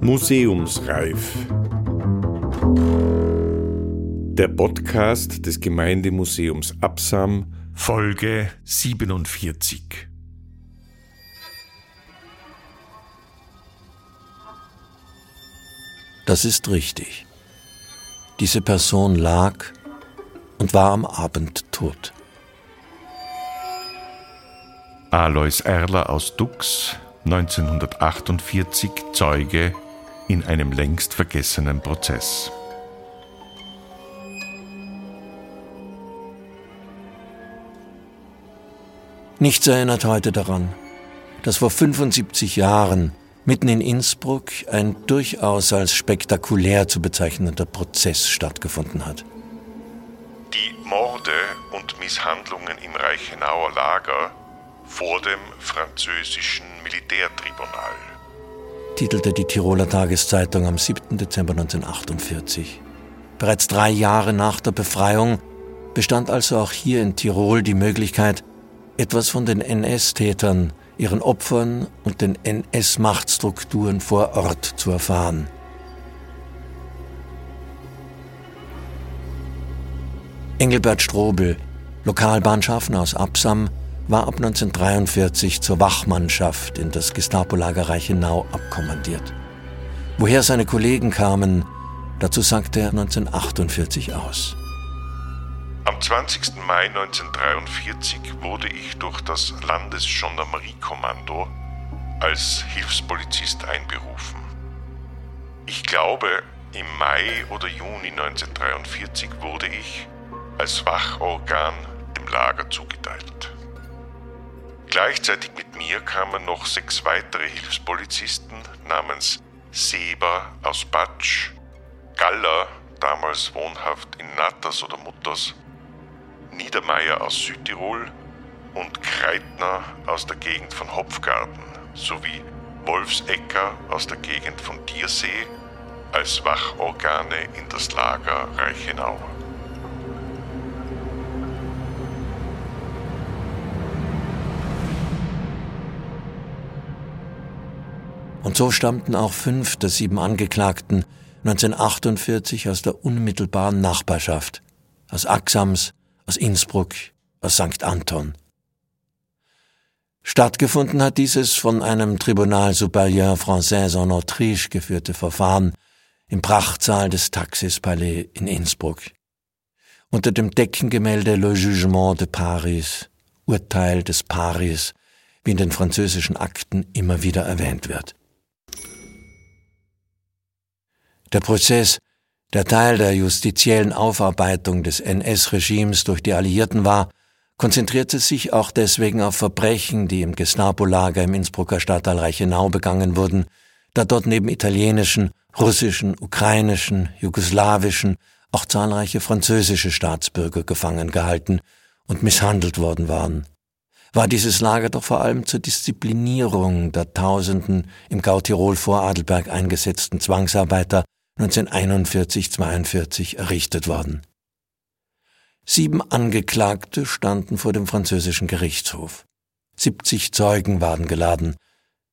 Museumsreif. Der Podcast des Gemeindemuseums Absam, Folge 47. Das ist richtig. Diese Person lag und war am Abend tot. Alois Erler aus Dux, 1948 Zeuge in einem längst vergessenen Prozess. Nichts erinnert heute daran, dass vor 75 Jahren mitten in Innsbruck ein durchaus als spektakulär zu bezeichnender Prozess stattgefunden hat. Die Morde und Misshandlungen im Reichenauer Lager vor dem französischen Militärtribunal titelte die Tiroler Tageszeitung am 7. Dezember 1948. Bereits drei Jahre nach der Befreiung bestand also auch hier in Tirol die Möglichkeit, etwas von den NS-Tätern, ihren Opfern und den NS-Machtstrukturen vor Ort zu erfahren. Engelbert Strobel, Lokalbahnschaffner aus Absam, war ab 1943 zur Wachmannschaft in das Gestapo-Lager Reichenau abkommandiert. Woher seine Kollegen kamen, dazu sagte er 1948 aus. Am 20. Mai 1943 wurde ich durch das Landesgendarmeriekommando als Hilfspolizist einberufen. Ich glaube, im Mai oder Juni 1943 wurde ich als Wachorgan dem Lager zugeteilt. Gleichzeitig mit mir kamen noch sechs weitere Hilfspolizisten namens Seber aus Batsch, Galler, damals wohnhaft in Natters oder Mutters, Niedermeyer aus Südtirol und Kreitner aus der Gegend von Hopfgarten sowie Wolfsecker aus der Gegend von Diersee als Wachorgane in das Lager Reichenau. Und so stammten auch fünf der sieben Angeklagten 1948 aus der unmittelbaren Nachbarschaft, aus Axams, aus Innsbruck, aus St. Anton. Stattgefunden hat dieses von einem Tribunal Supérieur Français en Autriche geführte Verfahren im Prachtsaal des Taxispalais in Innsbruck. Unter dem Deckengemälde Le Jugement de Paris, Urteil des Paris, wie in den französischen Akten immer wieder erwähnt wird. Der Prozess, der Teil der justiziellen Aufarbeitung des NS-Regimes durch die Alliierten war, konzentrierte sich auch deswegen auf Verbrechen, die im Gestapo-Lager im Innsbrucker Stadtteil Reichenau begangen wurden, da dort neben italienischen, russischen, ukrainischen, jugoslawischen auch zahlreiche französische Staatsbürger gefangen gehalten und misshandelt worden waren. War dieses Lager doch vor allem zur Disziplinierung der tausenden im Gautirol vor Adelberg eingesetzten Zwangsarbeiter 1941-42 errichtet worden. Sieben Angeklagte standen vor dem französischen Gerichtshof. 70 Zeugen waren geladen,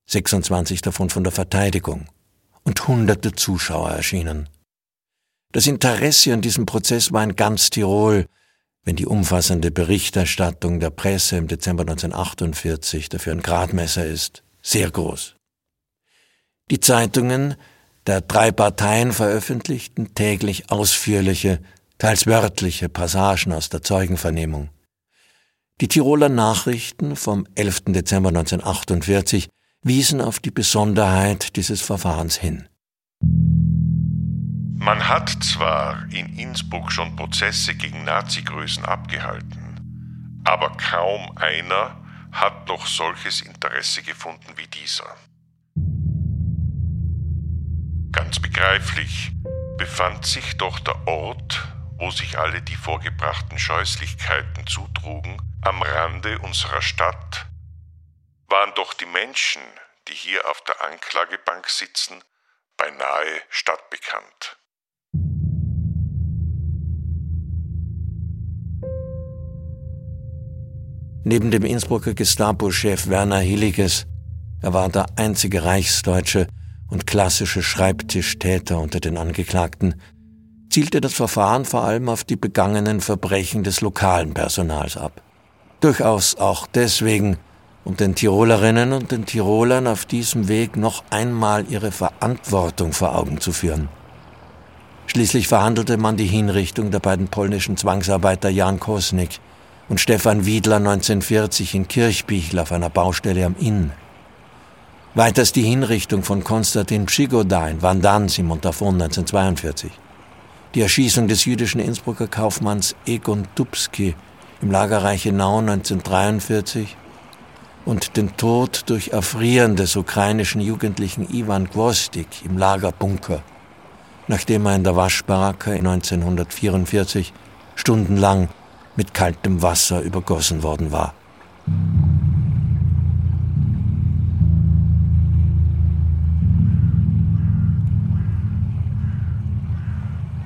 26 davon von der Verteidigung, und hunderte Zuschauer erschienen. Das Interesse an diesem Prozess war in ganz Tirol, wenn die umfassende Berichterstattung der Presse im Dezember 1948 dafür ein Gradmesser ist, sehr groß. Die Zeitungen der drei Parteien veröffentlichten täglich ausführliche, teils wörtliche Passagen aus der Zeugenvernehmung. Die Tiroler Nachrichten vom 11. Dezember 1948 wiesen auf die Besonderheit dieses Verfahrens hin. Man hat zwar in Innsbruck schon Prozesse gegen Nazi-Größen abgehalten, aber kaum einer hat noch solches Interesse gefunden wie dieser. Ganz begreiflich befand sich doch der Ort, wo sich alle die vorgebrachten Scheußlichkeiten zutrugen, am Rande unserer Stadt, waren doch die Menschen, die hier auf der Anklagebank sitzen, beinahe stadtbekannt. Neben dem Innsbrucker Gestapo-Chef Werner Hilliges, er war der einzige Reichsdeutsche und klassische Schreibtischtäter unter den Angeklagten, zielte das Verfahren vor allem auf die begangenen Verbrechen des lokalen Personals ab. Durchaus auch deswegen, um den Tirolerinnen und den Tirolern auf diesem Weg noch einmal ihre Verantwortung vor Augen zu führen. Schließlich verhandelte man die Hinrichtung der beiden polnischen Zwangsarbeiter Jan Kosnik und Stefan Wiedler 1940 in Kirchbichl auf einer Baustelle am Inn. Weiters die Hinrichtung von Konstantin Przygoda in Vandans im Montafon 1942. Die Erschießung des jüdischen Innsbrucker Kaufmanns Egon Dubski im Lager Reichenau 1943 und den Tod durch Erfrieren des ukrainischen Jugendlichen Ivan Gwostik im Lagerbunker, nachdem er in der Waschbaracke 1944 stundenlang mit kaltem Wasser übergossen worden war.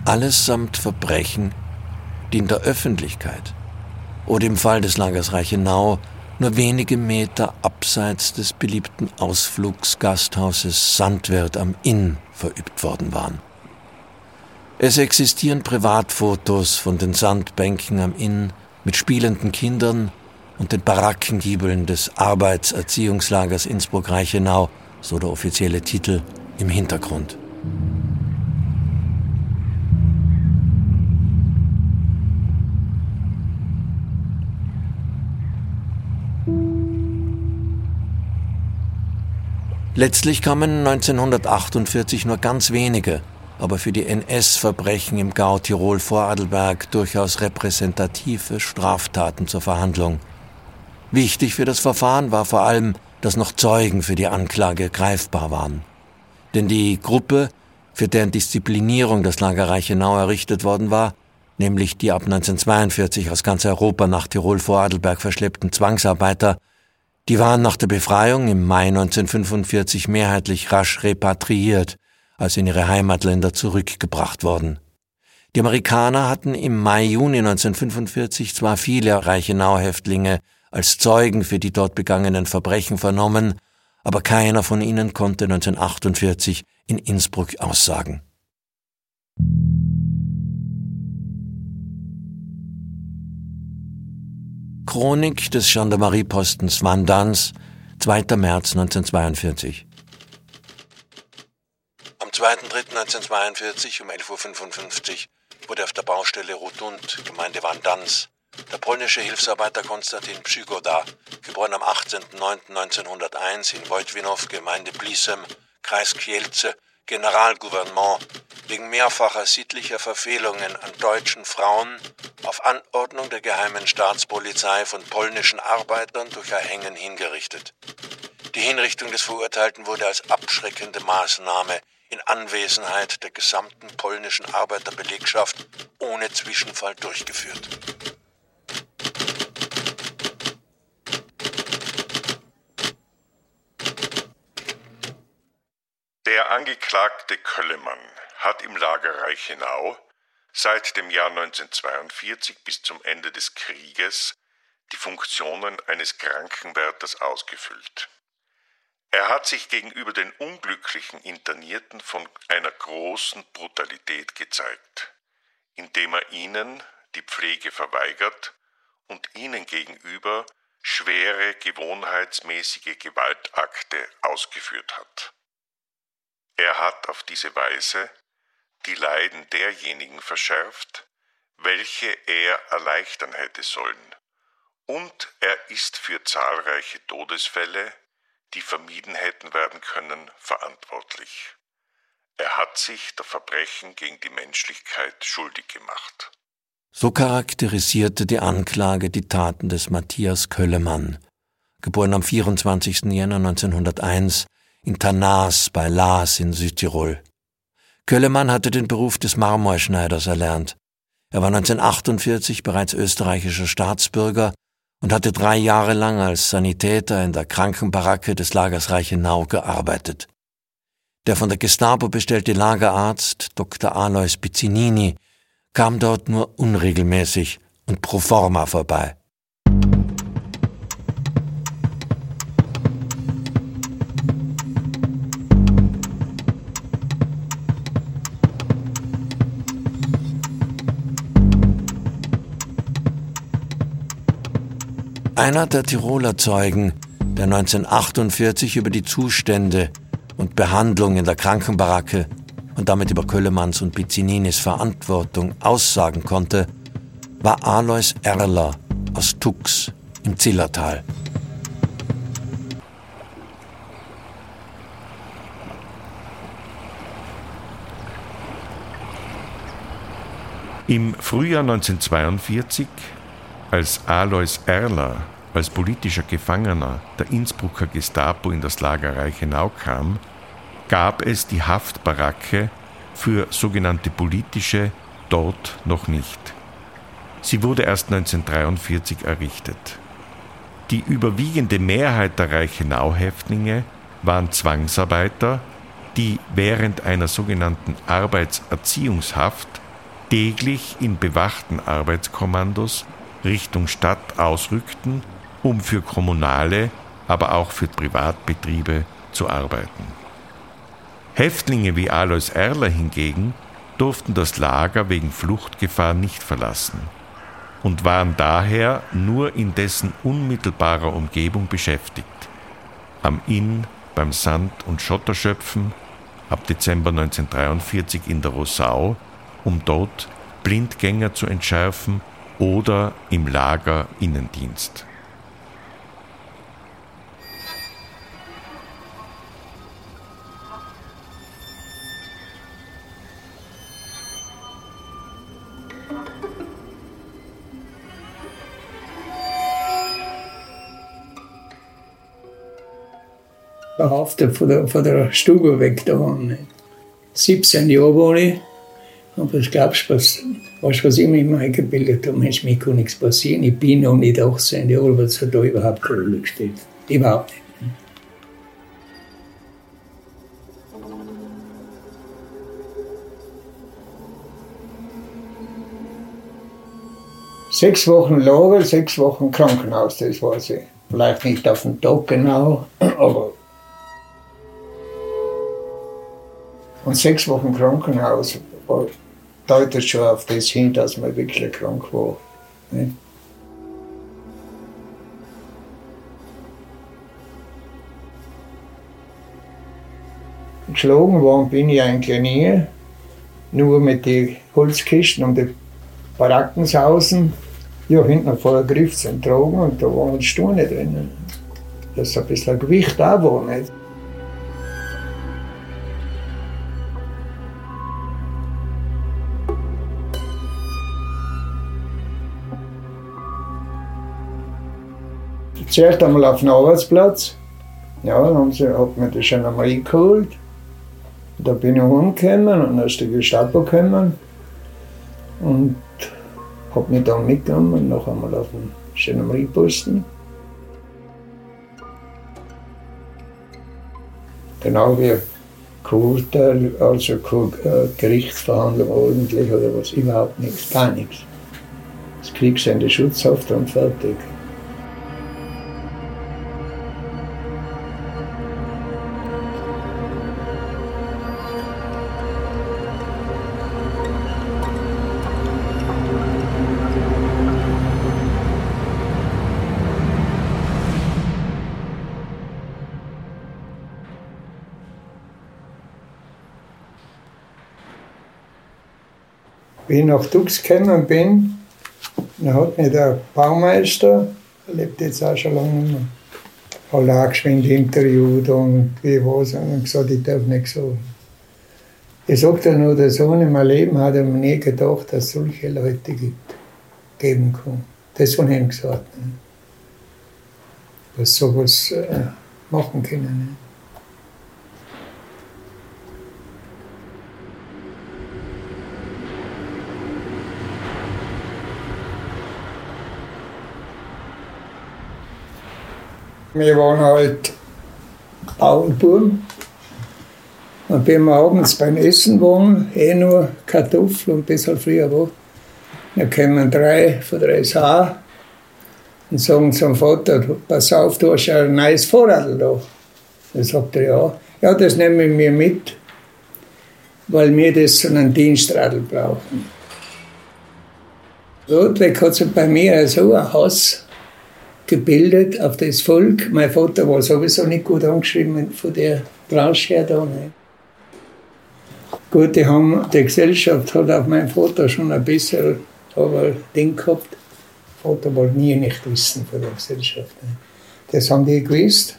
Allesamt Verbrechen, die in der Öffentlichkeit oder im Fall des Lagers Reichenau nur wenige Meter abseits des beliebten Ausflugsgasthauses Sandwirt am Inn verübt worden waren. Es existieren Privatfotos von den Sandbänken am Inn mit spielenden Kindern und den Barackengiebeln des Arbeitserziehungslagers Innsbruck-Reichenau, so der offizielle Titel, im Hintergrund. Letztlich kamen 1948 nur ganz wenige, aber für die NS-Verbrechen im Gau Tirol-Vorarlberg durchaus repräsentative Straftaten zur Verhandlung. Wichtig für das Verfahren war vor allem, dass noch Zeugen für die Anklage greifbar waren. Denn die Gruppe, für deren Disziplinierung das Lager Reichenau errichtet worden war, nämlich die ab 1942 aus ganz Europa nach Tirol-Vorarlberg verschleppten Zwangsarbeiter, die waren nach der Befreiung im Mai 1945 mehrheitlich rasch repatriiert, als in ihre Heimatländer zurückgebracht worden. Die Amerikaner hatten im Mai-Juni 1945 zwar viele Reichenau-Häftlinge als Zeugen für die dort begangenen Verbrechen vernommen, aber keiner von ihnen konnte 1948 in Innsbruck aussagen. Chronik des Gendarmeriepostens Vandans, 2. März 1942. Am 2.3.1942 um 11.55 Uhr wurde auf der Baustelle Rotund, Gemeinde Vandans, der polnische Hilfsarbeiter Konstantin Przygoda, geboren am 18.09.1901 in Wojtwinow, Gemeinde Blisem, Kreis Kielce, Generalgouvernement wegen mehrfacher sittlicher Verfehlungen an deutschen Frauen auf Anordnung der geheimen Staatspolizei von polnischen Arbeitern durch Erhängen hingerichtet. Die Hinrichtung des Verurteilten wurde als abschreckende Maßnahme in Anwesenheit der gesamten polnischen Arbeiterbelegschaft ohne Zwischenfall durchgeführt. Der Angeklagte Köllemann hat im Lager Reichenau seit dem Jahr 1942 bis zum Ende des Krieges die Funktionen eines Krankenwärters ausgefüllt. Er hat sich gegenüber den unglücklichen Internierten von einer großen Brutalität gezeigt, indem er ihnen die Pflege verweigert und ihnen gegenüber schwere gewohnheitsmäßige Gewaltakte ausgeführt hat. Er hat auf diese Weise die Leiden derjenigen verschärft, welche er erleichtern hätte sollen, und er ist für zahlreiche Todesfälle, die vermieden hätten werden können, verantwortlich. Er hat sich der Verbrechen gegen die Menschlichkeit schuldig gemacht. So charakterisierte die Anklage die Taten des Matthias Köllemann, geboren am 24. Jänner 1901 in Tanas bei Laas in Südtirol. Köllemann hatte den Beruf des Marmorschneiders erlernt. Er war 1948 bereits österreichischer Staatsbürger und hatte drei Jahre lang als Sanitäter in der Krankenbaracke des Lagers Reichenau gearbeitet. Der von der Gestapo bestellte Lagerarzt Dr. Alois Pizzinini kam dort nur unregelmäßig und pro forma vorbei. Einer der Tiroler Zeugen, der 1948 über die Zustände und Behandlung in der Krankenbaracke und damit über Köllemanns und Pizzininis Verantwortung aussagen konnte, war Alois Erler aus Tux im Zillertal. Im Frühjahr 1942, als Alois Erler als politischer Gefangener der Innsbrucker Gestapo in das Lager Reichenau kam, gab es die Haftbaracke für sogenannte politische dort noch nicht. Sie wurde erst 1943 errichtet. Die überwiegende Mehrheit der Reichenau-Häftlinge waren Zwangsarbeiter, die während einer sogenannten Arbeitserziehungshaft täglich in bewachten Arbeitskommandos Richtung Stadt ausrückten, um für kommunale, aber auch für Privatbetriebe zu arbeiten. Häftlinge wie Alois Erler hingegen durften das Lager wegen Fluchtgefahr nicht verlassen und waren daher nur in dessen unmittelbarer Umgebung beschäftigt. Am Inn, beim Sand- und Schotterschöpfen, ab Dezember 1943 in der Rosau um dort Blindgänger zu entschärfen oder im Lager Innendienst. verhaftet von der, von der Stube weg da. 17 Jahre war ich und was glaubst du, weißt, was ich mir immer eingebildet habe? Mensch, mir kann nichts passieren. Ich bin noch nicht 18 Jahre, was hat da überhaupt keine Rolle gespielt. Überhaupt nicht. Sechs Wochen Lager, sechs Wochen Krankenhaus, das weiß ich. Vielleicht nicht auf den Tag genau, aber. Und sechs Wochen Krankenhaus war deutet schon auf das hin, dass man wirklich krank war. Ne? Geschlagen worden bin ich eigentlich nie, nur mit den Holzkisten und den Barackensausen. Ja, hinten vor der Griff zum Tragen und da waren Steine drin. Dass ein bisschen Gewicht da war. Nicht? Zuerst einmal auf den Arbeitsplatz. Ja, dann haben sie, hat mir schon einmal geholt. Da bin ich umgekommen und ist die Gestapo gekommen und hat mich dann mitgenommen, noch einmal auf den Gendarmerieposten. Dann habe ich kein Urteil, also äh, Gerichtsverhandlung ordentlich oder was, überhaupt nichts, gar nichts. Das die Schutzhaft und fertig. Wie ich nach Dux gekommen bin, dann hat mir der Baumeister, der lebt jetzt auch schon lange nicht hat auch geschwind interviewt und wie was und gesagt, ich darf nicht sagen. Ich sagte nur, der Sohn in meinem Leben hat er mir nie gedacht, dass es solche Leute gibt, geben kann. Das von ihm gesagt. Ne? Was sowas äh, machen können. Wir waren halt Bauernbuben. Und wenn wir abends beim Essen waren, eh nur Kartoffeln und bis halt früher war, dann kommen drei von der SH und sagen zum Vater, pass auf, du hast ja ein neues Fahrrad da. Dann sagt er, ja. Ja, das nehme ich mir mit, weil wir das so einen Dienstradl brauchen. Rotweg hat sich bei mir so einen Hass gebildet auf das Volk. Mein Vater war sowieso nicht gut angeschrieben von der Branche her da. Nicht. Gut, die, haben, die Gesellschaft hat auf meinen Vater schon ein bisschen aber Ding gehabt. Vater wollte nie nicht wissen von der Gesellschaft. Nicht. Das haben die gewusst.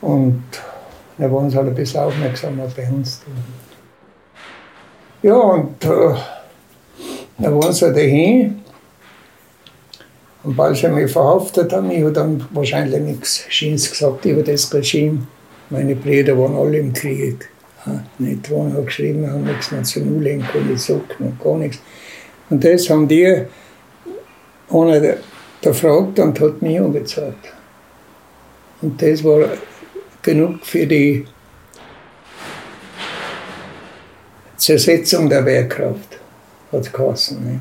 Und da waren sie halt ein bisschen aufmerksamer bei uns. Ja, und äh, da waren sie dahin. Und weil sie mich verhaftet haben, ich habe dann wahrscheinlich nichts Schönes gesagt über das Regime. Meine Brüder waren alle im Krieg. Nicht dran, haben geschrieben, haben nichts mehr zu Null, keine Socken gar nichts. Und das haben die einer gefragt und hat mich angezahlt. Und das war genug für die Zersetzung der Wehrkraft, hat es geheißen. Ne?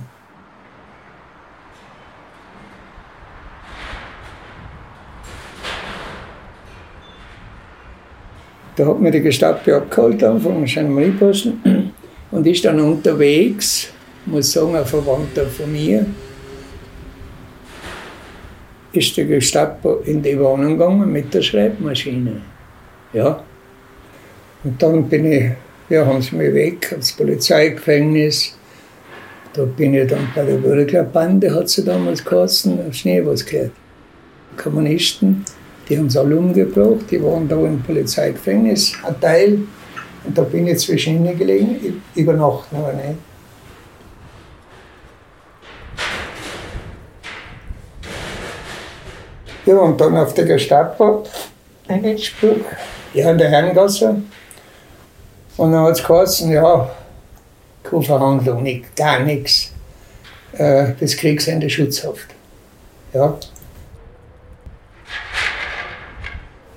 Da hat mir die Gestapo abgeholt vom Gendarmerieposten und ist dann unterwegs, muss sagen, ein Verwandter von mir, ist der Gestapo in die Wohnung gegangen mit der Schreibmaschine. Ja. Und dann bin ich, ja, haben sie mich weg ins Polizeigefängnis. Da bin ich dann bei der Würglerbande, hat sie damals geheißen, auf Schnee was gehört. Kommunisten, die haben es alle umgebracht, die waren da im Polizeigefängnis, ein Teil. Und da bin ich zwischen ihnen gelegen, über Nacht noch nicht. Ja, und dann auf der Gestapo einen Spruch, ja, in der Herrengasse. Und dann hat es geheißen, ja, keine Verhandlung, nicht, gar nichts. Äh, das Kriegsende Schutzhaft. Ja.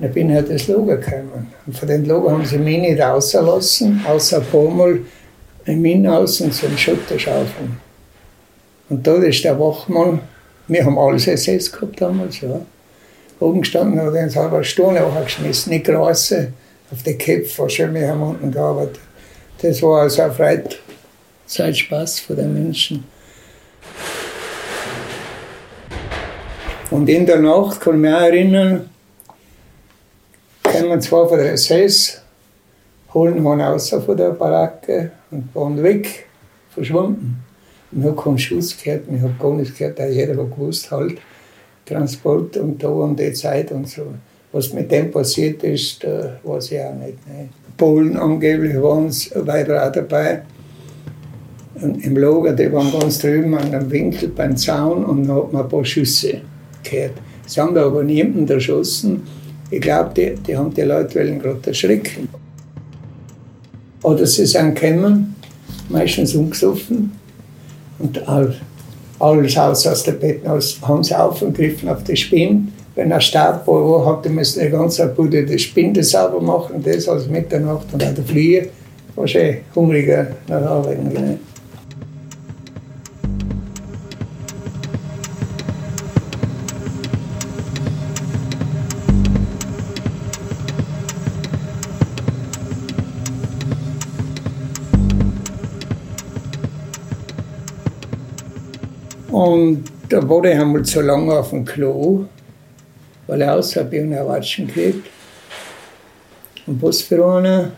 Dann bin ich halt ins Lager gekommen. Und von den Lager haben sie mich nicht rausgelassen, außer ein paar Mal ein Min aus und da ist der Wachmann, wir haben alles SS gehabt damals, ja oben gestanden und uns halber Stunde geschmissen, nicht große, auf die Köpfe, schön wir haben unten gearbeitet. Das war also ein Freizeitspaß für den Menschen. Und in der Nacht kann ich mich auch erinnern, kamen zwei von der SS, holen ihn raus von der Baracke und waren weg, verschwunden. Ich habe keinen Schuss gehört, ich habe gar nichts gehört, jeder hat gewusst halt. Transport und da um die Zeit und so. Was mit dem passiert ist, da weiß ich auch nicht. Ne. Polen angeblich waren es weiter auch dabei. Und Im Lager, die waren ganz drüben an dem Winkel beim Zaun und da hat man ein paar Schüsse gehört. Sie haben da aber niemanden erschossen. Ich glaube, die, die haben die Leute gerade erschrecken. Oder sie sind gekommen, meistens umgesoffen und all alles aus, aus der Betten haben sie aufgegriffen auf die Spinne. Wenn er starb war, hatte man die ganze Bude die Spinde sauber machen, das als Mitternacht und auch der Flieger war schon hungriger nach Arbeiten. Und da wurde ich einmal zu lange auf dem Klo, weil er außerhalb irgendeiner Watschen gekriegt. Und was für einer.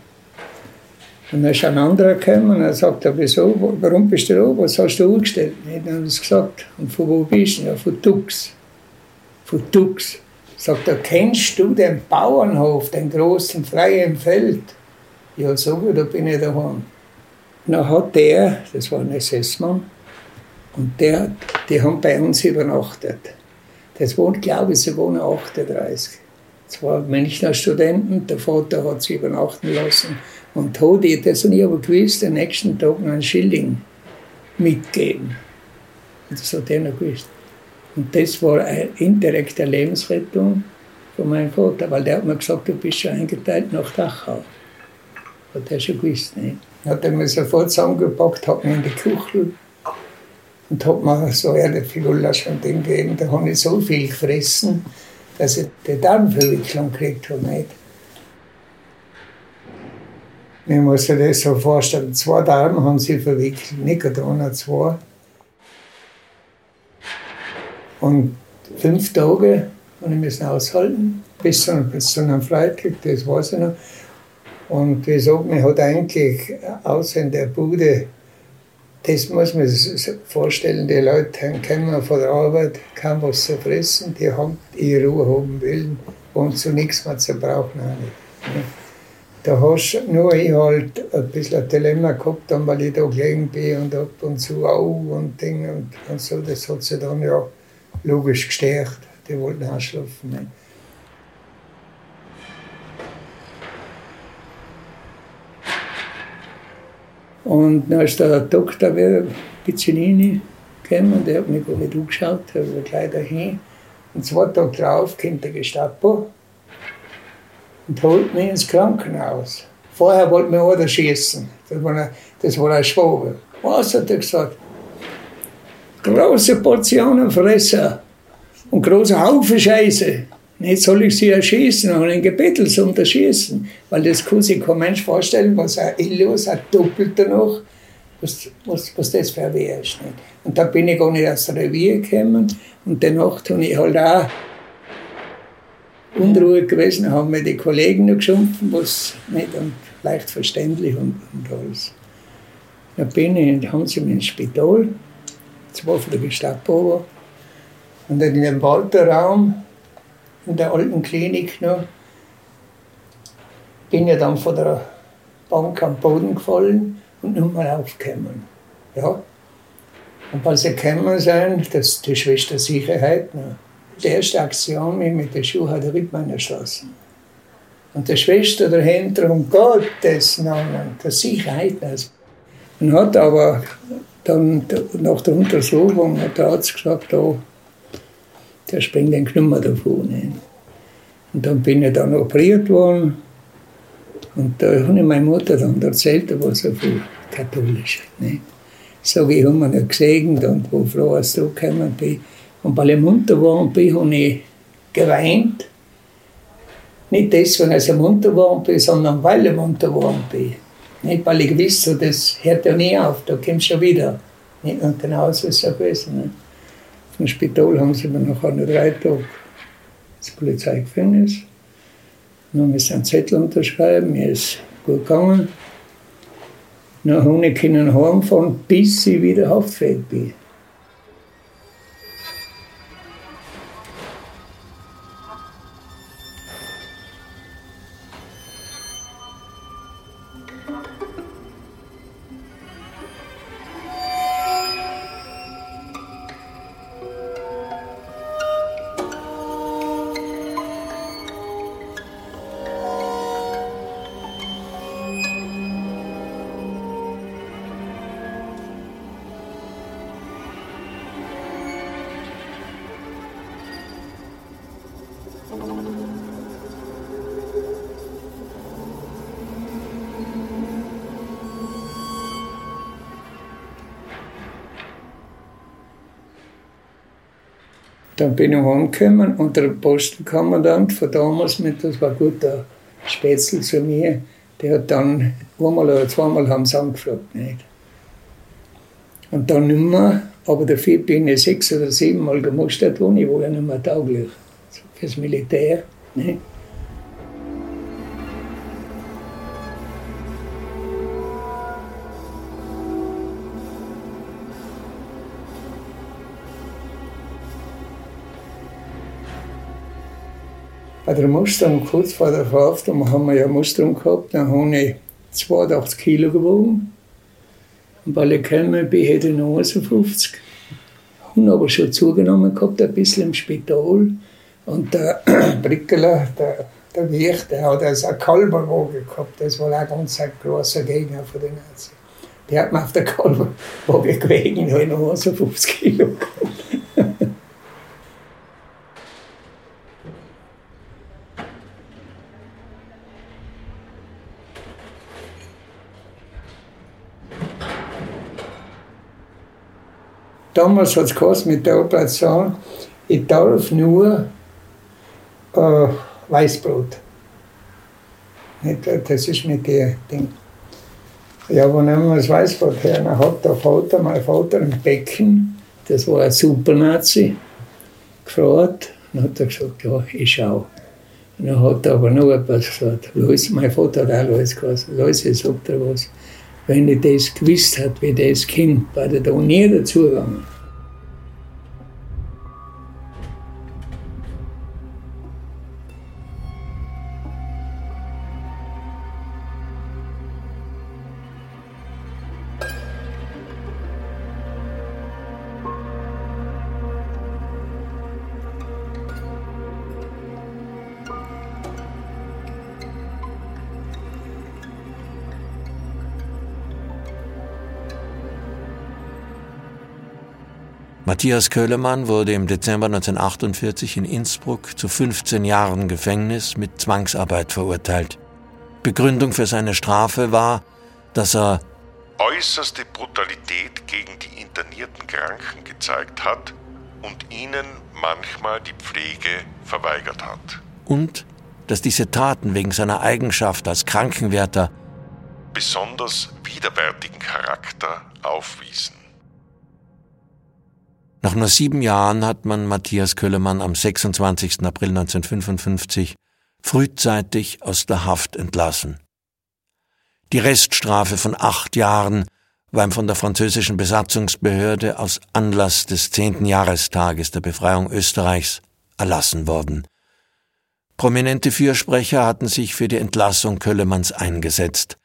Und dann ist ein anderer gekommen und er sagt, wieso, warum bist du da, was hast du angestellt? Und dann habe ich gesagt, und von wo bist du? Ja, von Tux. Von Tux. Sagt er, kennst du den Bauernhof, den großen freien Feld? Ja, so da bin ich daheim. Dann hat der, das war ein SS-Mann, und der, die haben bei uns übernachtet. Das wohnt, glaube ich, sie wohnen 38. Zwei Münchner Studenten, der Vater hat sie übernachten lassen. Und hat das und ich aber gewusst, den nächsten Tag noch einen Schilling mitgeben. Und das hat er noch gewusst. Und das war eine indirekte Lebensrettung von meinem Vater, weil der hat mir gesagt, du bist schon eingeteilt nach Dachau. Hat er schon gewusst. Nicht? Hat er mir sofort zusammengepackt, hat mich in die Küche und hat mir so eine Gulasch und Ding gegeben. Da habe ich so viel gefressen, dass ich die Darmverwicklung gekriegt habe. Nicht? Ich muss sich das so vorstellen, zwei Darme haben sie verwickelt, nicht oder zwei. Und fünf Tage habe ich müssen aushalten, bis zu, zu einem Freitag, das weiß ich noch. Und wie gesagt, man eigentlich außer in der Bude, das muss man sich vorstellen, die Leute kommen von der Arbeit, kaum was zu fressen, die haben ihre Ruhe haben wollen und zu nichts mehr zu brauchen auch nicht. Da hast du nur ich halt ein bisschen ein Dilemma gehabt, weil ich da gelegen bin und ab und zu auch und Dinge und, und so, das hat sich dann ja logisch gestärkt. Die wollten auch schlafen. Ne? Und dann ist der Doktor wieder Pizzinini gekommen und der hat mich gar nicht angeschaut, da war gleich dahin. Und zwei Tage drauf kommt der Gestapo und holt mich ins Krankenhaus. Vorher wollte mir einer schießen. Das das war ein Schwabe. Was hat er gesagt? Große Portionen fressen und große Haufen Scheiße. Jetzt soll ich sie erschießen und ein Gebettelt zum Erschießen, weil das kann sich kein Mensch vorstellen, was ein Illos, ein Doppelter noch, was, was, was das für ein Wehr ist. Nicht? Und da bin ich gar nicht aus der Revier gekommen und danach habe ich halt auch Unruhe gewesen, haben mir die Kollegen noch geschumpfen, was nicht und leicht verständlich und, und alles. Dann bin ich, haben sie mich ins Spital, zwei von der Gestapo und in dem Walterraum in der alten Klinik noch, bin ich dann von der Bank am Boden gefallen und nun mal aufgekommen. Ja. Und als sie gekommen sind, das die Schwester Sicherheit, noch, die erste Aktion mich mit der Schuhe hat der Rittmann erschossen. Und die Schwester dahinter, um Gottes Namen, der Sicherheit. Und hat aber dann nach der Untersuchung hat der Arzt gesagt, oh, der springt den Knummer davon. Und dann bin ich dann operiert worden. Und da habe ich meine Mutter dann erzählt, da war so viel katholisch. Ne? So wie haben wir nicht gesegnet und wo froh, als ich zurückgekommen bin. Und weil ich munter war bin, habe ich geweint. Nicht deswegen, als ich munter war bin, sondern weil ich munter war bin. Nicht, weil ich wusste, das hört ja nie auf, da kommt schon wieder. Nicht? Und genau so ist es gewesen. Ne? Im Spital haben sie mir nach einer drei Tage ins Polizeigefängnis. Dann müssen einen Zettel unterschreiben, mir ist gut gegangen. Dann habe ich heimfahren, bis ich wieder haftfähig bin. Dann bin ich heimgekommen und der Postenkommandant von damals, mit, das war gut der Spätzl zu mir, der hat dann einmal oder zweimal haben sie angefragt. Nicht? Und dann nicht mehr, aber dafür bin ich sechs oder sieben Mal gemustert worden, ich war ja nicht mehr tauglich fürs Militär. Nicht? Bei der Musterung, kurz vor der Verhaftung, haben wir ja Musterung gehabt, dann habe ich 82 Kilo gewogen. Und weil ich gekommen bin, ich noch 51. Habe aber schon zugenommen gehabt, ein bisschen im Spital. Und der Brickeler, der, der Wicht, der hat also eine Kalberwaage gehabt. Das war auch ganz ein großer Gegner von den Nazis. Der hat mir auf der Kalberwaage gewogen, habe ich noch 51 Kilo gehabt. Damals hat es mit der Operation, ich darf nur äh, Weißbrot. Das ist mit dem Ding. Ja, wo nehmen wir das Weißbrot her? Dann hat der Vater, mein Vater, ein Becken, das war ein Super-Nazi, gefragt. Dann hat er gesagt, ja, ich schau. Dann hat er aber noch etwas gesagt. Los, mein Vater hat auch Lois gesagt. Los, sagt er was. Wenn ich das gewusst hätte, wie das kommt, wäre er da nie dazugegangen. Matthias Köhlemann wurde im Dezember 1948 in Innsbruck zu 15 Jahren Gefängnis mit Zwangsarbeit verurteilt. Begründung für seine Strafe war, dass er äußerste Brutalität gegen die internierten Kranken gezeigt hat und ihnen manchmal die Pflege verweigert hat. Und dass diese Taten wegen seiner Eigenschaft als Krankenwärter besonders widerwärtigen Charakter aufwiesen. Nach nur sieben Jahren hat man Matthias Köllemann am 26. April 1955 frühzeitig aus der Haft entlassen. Die Reststrafe von acht Jahren war ihm von der französischen Besatzungsbehörde aus Anlass des zehnten Jahrestages der Befreiung Österreichs erlassen worden. Prominente Fürsprecher hatten sich für die Entlassung Köllemanns eingesetzt,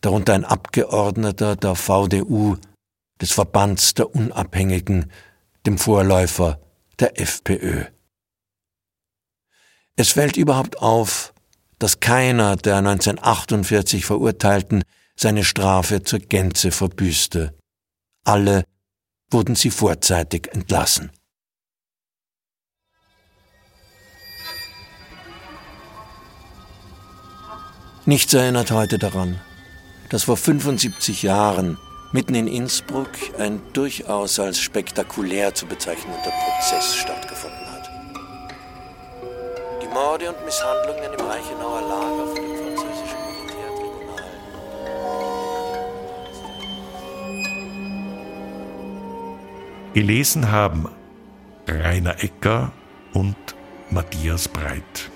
darunter ein Abgeordneter der VDU, des Verbands der Unabhängigen, dem Vorläufer der FPÖ. Es fällt überhaupt auf, dass keiner der 1948 Verurteilten seine Strafe zur Gänze verbüßte. Alle wurden sie vorzeitig entlassen. Nichts erinnert heute daran, dass vor 75 Jahren mitten in Innsbruck ein durchaus als spektakulär zu bezeichnender Prozess stattgefunden hat. Die Morde und Misshandlungen im Reichenauer Lager von dem französischen Militärtribunal. Gelesen haben Rainer Ecker und Matthias Breit.